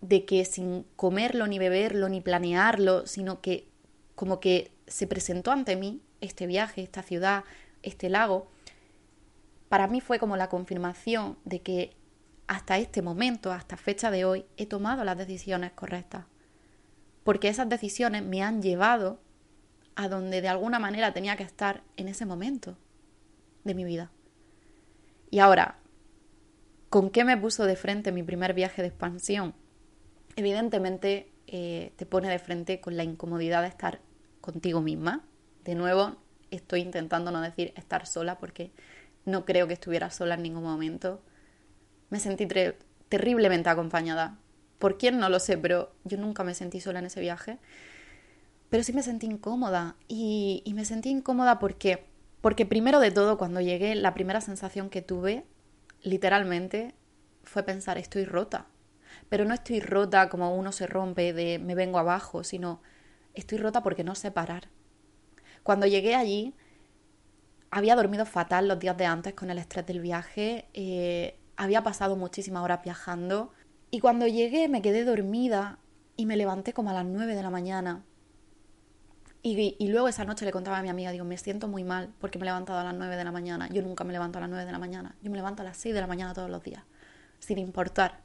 de que sin comerlo, ni beberlo, ni planearlo, sino que como que se presentó ante mí este viaje, esta ciudad, este lago, para mí fue como la confirmación de que hasta este momento, hasta fecha de hoy, he tomado las decisiones correctas. Porque esas decisiones me han llevado a donde de alguna manera tenía que estar en ese momento de mi vida. Y ahora, ¿con qué me puso de frente mi primer viaje de expansión? Evidentemente eh, te pone de frente con la incomodidad de estar contigo misma. De nuevo, estoy intentando no decir estar sola porque no creo que estuviera sola en ningún momento. Me sentí terriblemente acompañada. ¿Por quién? No lo sé, pero yo nunca me sentí sola en ese viaje. Pero sí me sentí incómoda. Y, me sentí incómoda porque, porque primero de todo, cuando llegué, la primera sensación que tuve, literalmente, fue pensar, estoy rota. Pero no estoy rota como uno se rompe de me vengo abajo, sino estoy rota porque no sé parar. Cuando llegué allí, había dormido fatal los días de antes con el estrés del viaje, eh, había pasado muchísimas horas viajando y cuando llegué me quedé dormida y me levanté como a las 9 de la mañana. Y, y, luego esa noche le contaba a mi amiga, digo, me siento muy mal porque me he levantado a las 9 de la mañana. Yo nunca me levanto a las 9 de la mañana, yo me levanto a las 6 de la mañana todos los días, sin importar.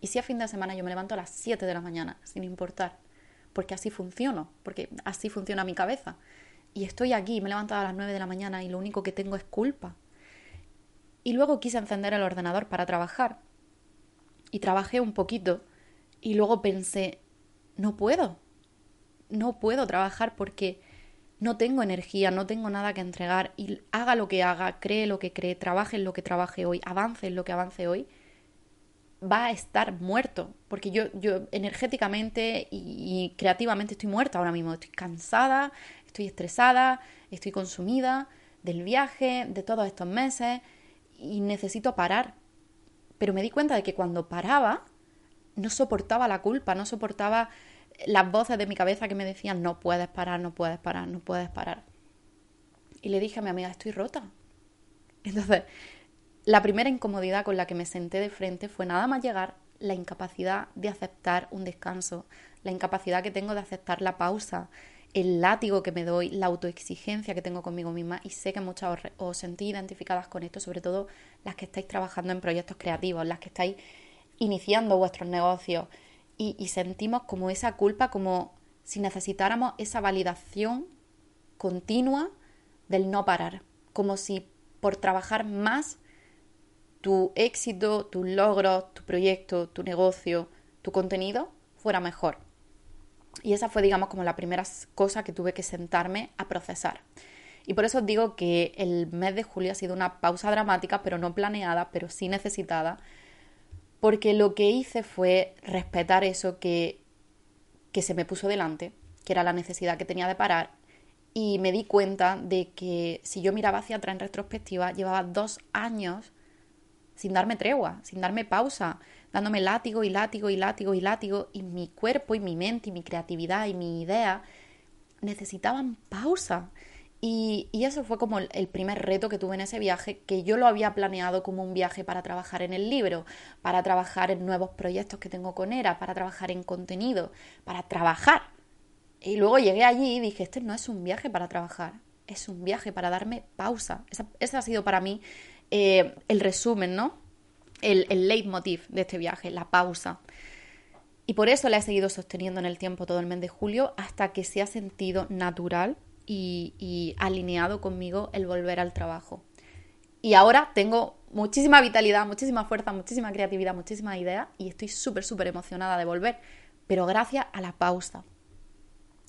Y si a fin de semana yo me levanto a las 7 de la mañana, sin importar, porque así funciono, porque así funciona mi cabeza. Y estoy aquí, me he levantado a las 9 de la mañana y lo único que tengo es culpa. Y luego quise encender el ordenador para trabajar. Y trabajé un poquito. Y luego pensé, no puedo. No puedo trabajar porque no tengo energía, no tengo nada que entregar. Y haga lo que haga, cree lo que cree, trabaje en lo que trabaje hoy, avance en lo que avance hoy va a estar muerto, porque yo, yo energéticamente y, creativamente estoy muerta ahora mismo, estoy cansada, estoy estresada, estoy consumida del viaje, de todos estos meses y necesito parar. Pero me di cuenta de que cuando paraba no soportaba la culpa, no soportaba las voces de mi cabeza que me decían no puedes parar, no puedes parar, no puedes parar. Y le dije a mi amiga, estoy rota. Entonces, la primera incomodidad con la que me senté de frente fue nada más llegar la incapacidad de aceptar un descanso, la incapacidad que tengo de aceptar la pausa, el látigo que me doy, la autoexigencia que tengo conmigo misma y sé que muchas os, sentís identificadas con esto, sobre todo las que estáis trabajando en proyectos creativos, las que estáis iniciando vuestros negocios y, y sentimos como esa culpa, como si necesitáramos esa validación continua del no parar, como si por trabajar más tu éxito, tus logros, tu proyecto, tu negocio, tu contenido fuera mejor. Y esa fue, digamos, como la primera cosa que tuve que sentarme a procesar. Y por eso digo que el mes de julio ha sido una pausa dramática, pero no planeada, pero sí necesitada, porque lo que hice fue respetar eso que, que se me puso delante, que era la necesidad que tenía de parar, y me di cuenta de que si yo miraba hacia atrás en retrospectiva, llevaba dos años sin darme tregua, sin darme pausa, dándome látigo y látigo y látigo y látigo, y mi cuerpo y mi mente y mi creatividad y mi idea necesitaban pausa. Y, y, eso fue como el primer reto que tuve en ese viaje, que yo lo había planeado como un viaje para trabajar en el libro, para trabajar en nuevos proyectos que tengo con ERA, para trabajar en contenido, para trabajar. Y luego llegué allí y dije, este no es un viaje para trabajar, es un viaje para darme pausa. ese ha sido para mí eh, el resumen, ¿no? El, leitmotiv de este viaje, la pausa. Y por eso la he seguido sosteniendo en el tiempo todo el mes de julio hasta que se ha sentido natural y, y alineado conmigo el volver al trabajo. Y ahora tengo muchísima vitalidad, muchísima fuerza, muchísima creatividad, muchísima idea y estoy súper, súper emocionada de volver, pero gracias a la pausa.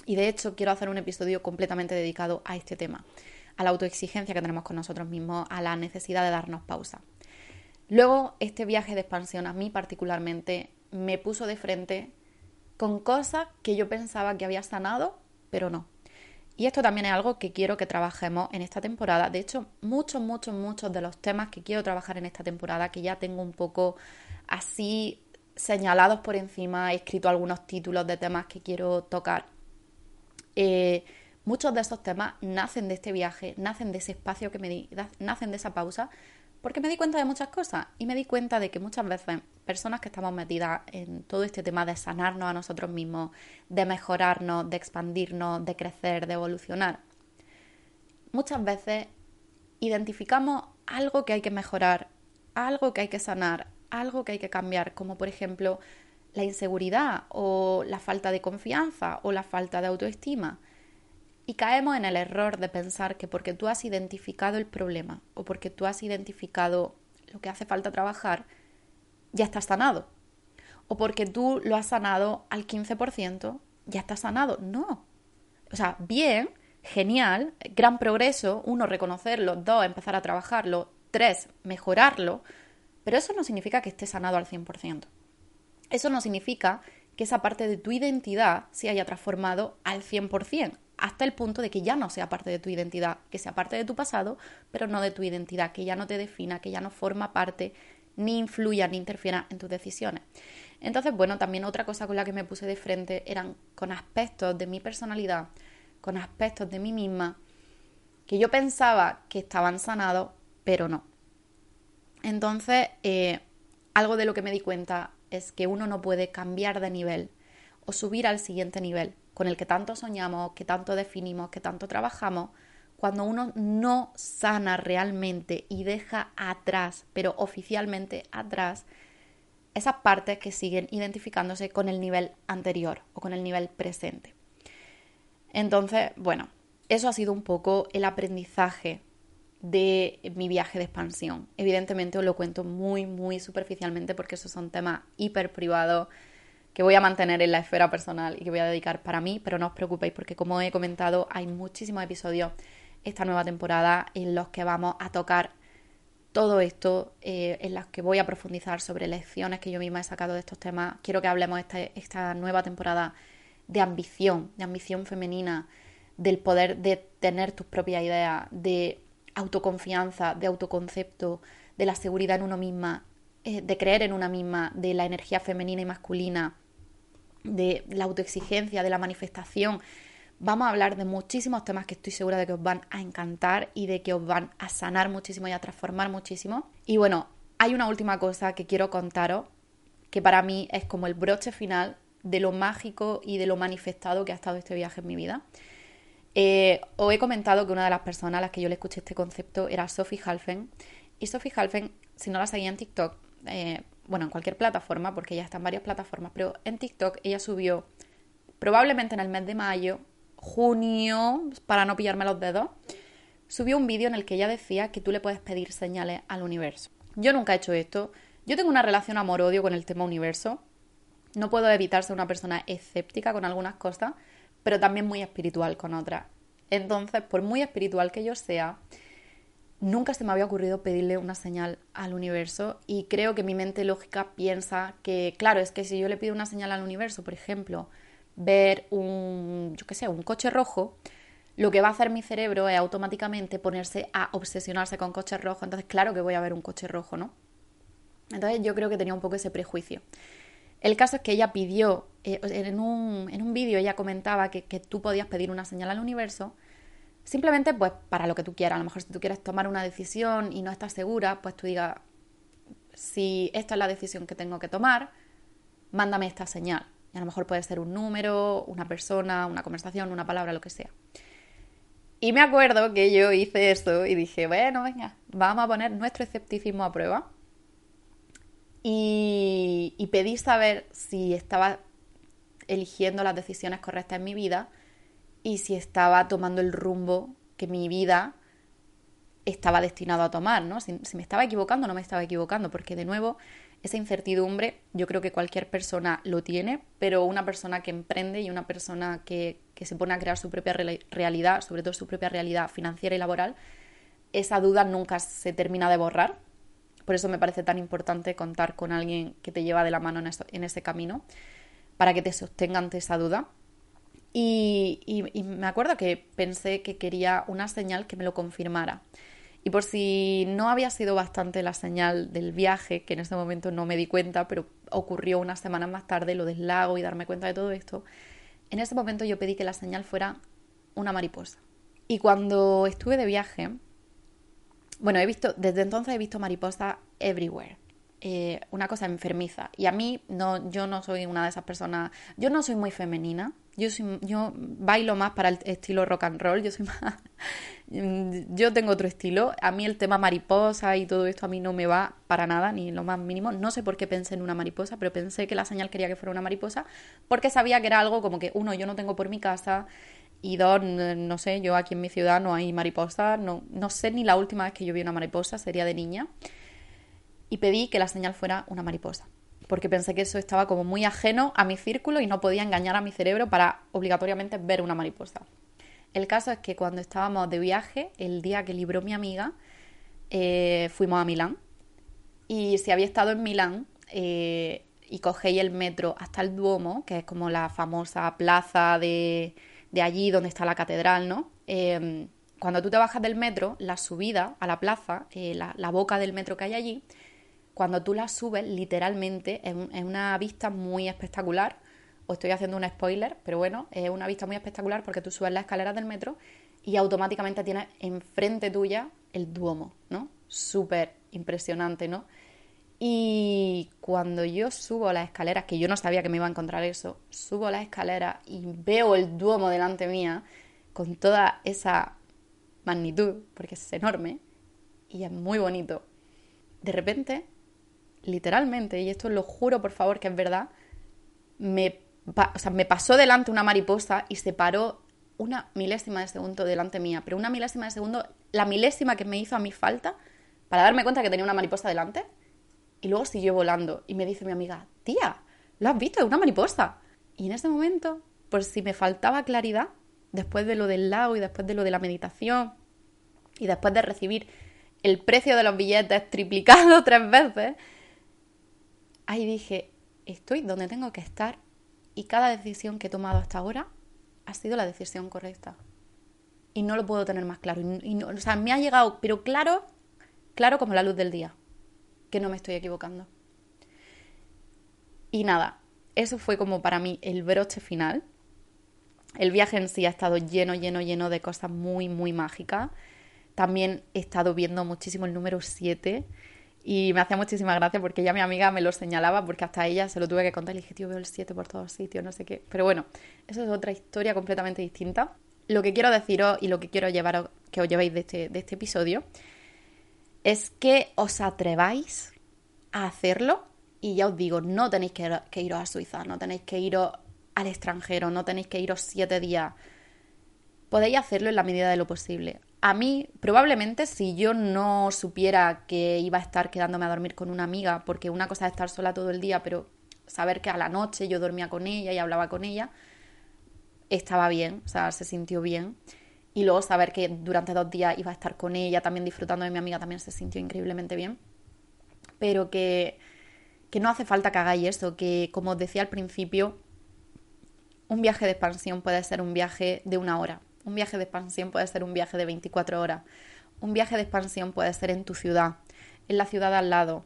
Y de hecho quiero hacer un episodio completamente dedicado a este tema a la autoexigencia que tenemos con nosotros mismos, a la necesidad de darnos pausa. Luego, este viaje de expansión a mí particularmente me puso de frente con cosas que yo pensaba que había sanado, pero no. Y esto también es algo que quiero que trabajemos en esta temporada. De hecho, muchos, muchos, muchos de los temas que quiero trabajar en esta temporada, que ya tengo un poco así señalados por encima, he escrito algunos títulos de temas que quiero tocar. Eh, Muchos de esos temas nacen de este viaje, nacen de ese espacio que me di, nacen de esa pausa, porque me di cuenta de muchas cosas y me di cuenta de que muchas veces personas que estamos metidas en todo este tema de sanarnos a nosotros mismos, de mejorarnos, de expandirnos, de crecer, de evolucionar, muchas veces identificamos algo que hay que mejorar, algo que hay que sanar, algo que hay que cambiar, como por ejemplo la inseguridad o la falta de confianza o la falta de autoestima. Y caemos en el error de pensar que porque tú has identificado el problema o porque tú has identificado lo que hace falta trabajar, ya estás sanado. O porque tú lo has sanado al 15%, ya estás sanado. No. O sea, bien, genial, gran progreso, uno, reconocerlo, dos, empezar a trabajarlo, tres, mejorarlo, pero eso no significa que esté sanado al 100%. Eso no significa que esa parte de tu identidad se haya transformado al 100%, hasta el punto de que ya no sea parte de tu identidad, que sea parte de tu pasado, pero no de tu identidad, que ya no te defina, que ya no forma parte, ni influya, ni interfiera en tus decisiones. Entonces, bueno, también otra cosa con la que me puse de frente eran con aspectos de mi personalidad, con aspectos de mí misma, que yo pensaba que estaban sanados, pero no. Entonces, eh, algo de lo que me di cuenta es que uno no puede cambiar de nivel o subir al siguiente nivel con el que tanto soñamos, que tanto definimos, que tanto trabajamos, cuando uno no sana realmente y deja atrás, pero oficialmente atrás, esas partes que siguen identificándose con el nivel anterior o con el nivel presente. Entonces, bueno, eso ha sido un poco el aprendizaje de mi viaje de expansión. Evidentemente os lo cuento muy, muy superficialmente porque esos son temas hiper privados que voy a mantener en la esfera personal y que voy a dedicar para mí, pero no os preocupéis porque como he comentado hay muchísimos episodios esta nueva temporada en los que vamos a tocar todo esto, eh, en los que voy a profundizar sobre lecciones que yo misma he sacado de estos temas. Quiero que hablemos esta, esta nueva temporada de ambición, de ambición femenina, del poder de tener tus propias ideas, de autoconfianza, de autoconcepto, de la seguridad en uno misma, eh, de creer en una misma, de la energía femenina y masculina, de la autoexigencia, de la manifestación. Vamos a hablar de muchísimos temas que estoy segura de que os van a encantar y de que os van a sanar muchísimo y a transformar muchísimo. Y bueno, hay una última cosa que quiero contaros, que para mí es como el broche final de lo mágico y de lo manifestado que ha estado este viaje en mi vida. Eh, os he comentado que una de las personas a las que yo le escuché este concepto era Sophie Halfen. Y Sophie Halfen, si no la seguía en TikTok, eh, bueno, en cualquier plataforma, porque ella está en varias plataformas, pero en TikTok ella subió, probablemente en el mes de mayo, junio, para no pillarme los dedos, subió un vídeo en el que ella decía que tú le puedes pedir señales al universo. Yo nunca he hecho esto. Yo tengo una relación amor-odio con el tema universo. No puedo evitar ser una persona escéptica con algunas cosas, pero también muy espiritual con otras. Entonces, por muy espiritual que yo sea, nunca se me había ocurrido pedirle una señal al universo y creo que mi mente lógica piensa que, claro, es que si yo le pido una señal al universo, por ejemplo, ver un, yo qué sé, un coche rojo, lo que va a hacer mi cerebro es automáticamente ponerse a obsesionarse con coches rojos, entonces claro que voy a ver un coche rojo, ¿no? Entonces yo creo que tenía un poco ese prejuicio. El caso es que ella pidió, eh, en un, en un vídeo ella comentaba que, que tú podías pedir una señal al universo Simplemente, pues, para lo que tú quieras. A lo mejor si tú quieres tomar una decisión y no estás segura, pues tú digas, si esta es la decisión que tengo que tomar, mándame esta señal. Y a lo mejor puede ser un número, una persona, una conversación, una palabra, lo que sea. Y me acuerdo que yo hice eso y dije, bueno, venga, vamos a poner nuestro escepticismo a prueba. Y, y pedí saber si estaba eligiendo las decisiones correctas en mi vida y si estaba tomando el rumbo que mi vida estaba destinado a tomar, ¿no? Si, me estaba equivocando o no me estaba equivocando, porque de nuevo, esa incertidumbre yo creo que cualquier persona lo tiene, pero una persona que emprende y una persona que, que se pone a crear su propia realidad, sobre todo su propia realidad financiera y laboral, esa duda nunca se termina de borrar. Por eso me parece tan importante contar con alguien que te lleva de la mano en, en ese camino, para que te sostenga ante esa duda y, me acuerdo que pensé que quería una señal que me lo confirmara. Y por si no había sido bastante la señal del viaje, que en ese momento no me di cuenta, pero ocurrió unas semanas más tarde, lo del lago y darme cuenta de todo esto, en ese momento yo pedí que la señal fuera una mariposa. Y cuando estuve de viaje, bueno, he visto, desde entonces he visto mariposas everywhere. Eh, una cosa enfermiza. Y a mí, no, yo no soy una de esas personas, yo no soy muy femenina, Yo, soy, yo bailo más para el estilo rock and roll, yo soy (laughs) más... yo tengo otro estilo. A mí el tema mariposa y todo esto a mí no me va para nada, ni lo más mínimo. No sé por qué pensé en una mariposa, pero pensé que la señal quería que fuera una mariposa, porque sabía que era algo como que, uno, yo no tengo por mi casa, y dos, no sé, yo aquí en mi ciudad no hay mariposas, no, no sé ni la última vez que yo vi una mariposa, sería de niña. Y pedí que la señal fuera una mariposa porque pensé que eso estaba como muy ajeno a mi círculo y no podía engañar a mi cerebro para obligatoriamente ver una mariposa. El caso es que cuando estábamos de viaje, el día que libró mi amiga, eh, fuimos a Milán. Y si había estado en Milán eh, y cogéis el metro hasta el Duomo, que es como la famosa plaza de, allí donde está la catedral, ¿no? Eh, cuando tú te bajas del metro, la subida a la plaza, la boca del metro que hay allí, cuando tú la subes, literalmente, es, una vista muy espectacular. Os estoy haciendo un spoiler, pero bueno, es una vista muy espectacular porque tú subes las escaleras del metro y automáticamente tienes enfrente tuya el Duomo, ¿no? Súper impresionante, ¿no? Y cuando yo subo las escaleras, que yo no sabía que me iba a encontrar eso, subo las escaleras y veo el Duomo delante mía con toda esa magnitud, porque es enorme y es muy bonito. De repente literalmente, y esto lo juro por favor que es verdad, me, me pasó delante una mariposa y se paró una milésima de segundo delante mía, pero una milésima de segundo, la milésima que me hizo a mí falta para darme cuenta que tenía una mariposa delante, y luego siguió volando y me dice mi amiga, tía, ¿lo has visto? Es una mariposa. Y en ese momento, por si me faltaba claridad, después de lo del lago y después de lo de la meditación, y después de recibir el precio de los billetes triplicado (laughs) tres veces, ahí dije, estoy donde tengo que estar y cada decisión que he tomado hasta ahora ha sido la decisión correcta. Y no lo puedo tener más claro. Y o sea, me ha llegado, pero claro, claro como la luz del día, que no me estoy equivocando. Y nada, eso fue como para mí el broche final. El viaje en sí ha estado lleno, lleno, lleno de cosas muy, muy mágicas. También he estado viendo muchísimo el número 7 y me hacía muchísima gracia porque ya mi amiga me lo señalaba porque hasta ella se lo tuve que contar y le dije, tío, veo el 7 por todos sitios, no sé qué. Pero bueno, eso es otra historia completamente distinta. Lo que quiero deciros y lo que quiero llevaros, que os llevéis de este, de este episodio es que os atreváis a hacerlo y ya os digo, no tenéis que, que iros a Suiza, no tenéis que iros al extranjero, no tenéis que iros siete días. Podéis hacerlo en la medida de lo posible a mí, probablemente si yo no supiera que iba a estar quedándome a dormir con una amiga, porque una cosa es estar sola todo el día, pero saber que a la noche yo dormía con ella y hablaba con ella, estaba bien, o sea, se sintió bien. Y luego saber que durante dos días iba a estar con ella, también disfrutando de mi amiga, también se sintió increíblemente bien. Pero que, que no hace falta que hagáis eso, que como os decía al principio, un viaje de expansión puede ser un viaje de una hora, un viaje de expansión puede ser un viaje de 24 horas. Un viaje de expansión puede ser en tu ciudad, en la ciudad al lado,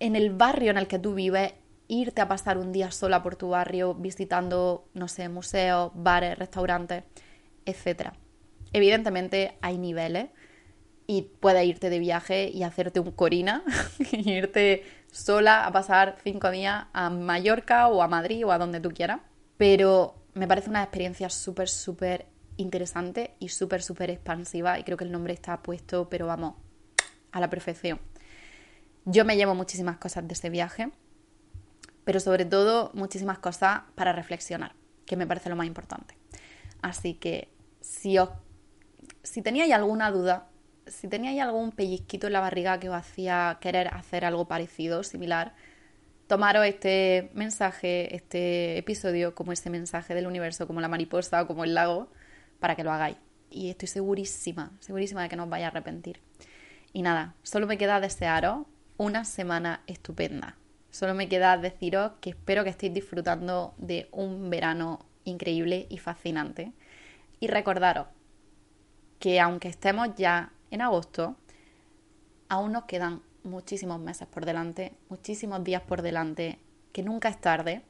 en el barrio en el que tú vives, irte a pasar un día sola por tu barrio visitando, no sé, museos, bares, restaurantes, etc. Evidentemente hay niveles y puedes irte de viaje y hacerte un corina (laughs) y irte sola a pasar cinco días a Mallorca o a Madrid o a donde tú quieras. Pero me parece una experiencia súper, súper interesante y súper, súper expansiva y creo que el nombre está puesto, pero vamos, a la perfección. Yo me llevo muchísimas cosas de ese viaje, pero sobre todo muchísimas cosas para reflexionar, que me parece lo más importante. Así que si os si teníais alguna duda, si teníais algún pellizquito en la barriga que os hacía querer hacer algo parecido, similar, tomaros este mensaje, este episodio como ese mensaje del universo, como la mariposa o como el lago, para que lo hagáis. Y estoy segurísima, segurísima de que no os vais a arrepentir. Y nada, solo me queda desearos una semana estupenda. Solo me queda deciros que espero que estéis disfrutando de un verano increíble y fascinante. Y recordaros que aunque estemos ya en agosto, aún nos quedan muchísimos meses por delante, muchísimos días por delante, que nunca es tarde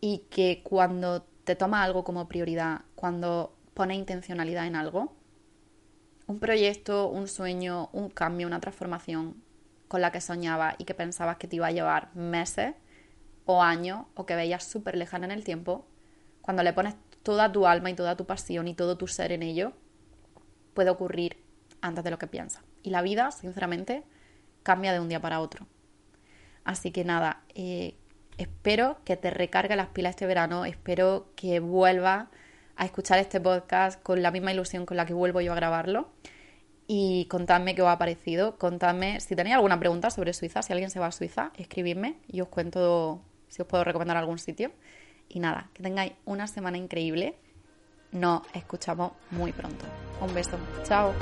y que cuando te tomas algo como prioridad, cuando poner intencionalidad en algo, un proyecto, un sueño, un cambio, una transformación con la que soñabas y que pensabas que te iba a llevar meses o años o que veías súper lejana en el tiempo, cuando le pones toda tu alma y toda tu pasión y todo tu ser en ello, puede ocurrir antes de lo que piensas. Y la vida, sinceramente, cambia de un día para otro. Así que nada, eh, espero que te recargue las pilas este verano, espero que vuelva a escuchar este podcast con la misma ilusión con la que vuelvo yo a grabarlo. Y contadme qué os ha parecido, contadme si tenéis alguna pregunta sobre Suiza, si alguien se va a Suiza, escribidme y os cuento si os puedo recomendar algún sitio. Y nada, que tengáis una semana increíble. Nos escuchamos muy pronto. Un beso. Chao.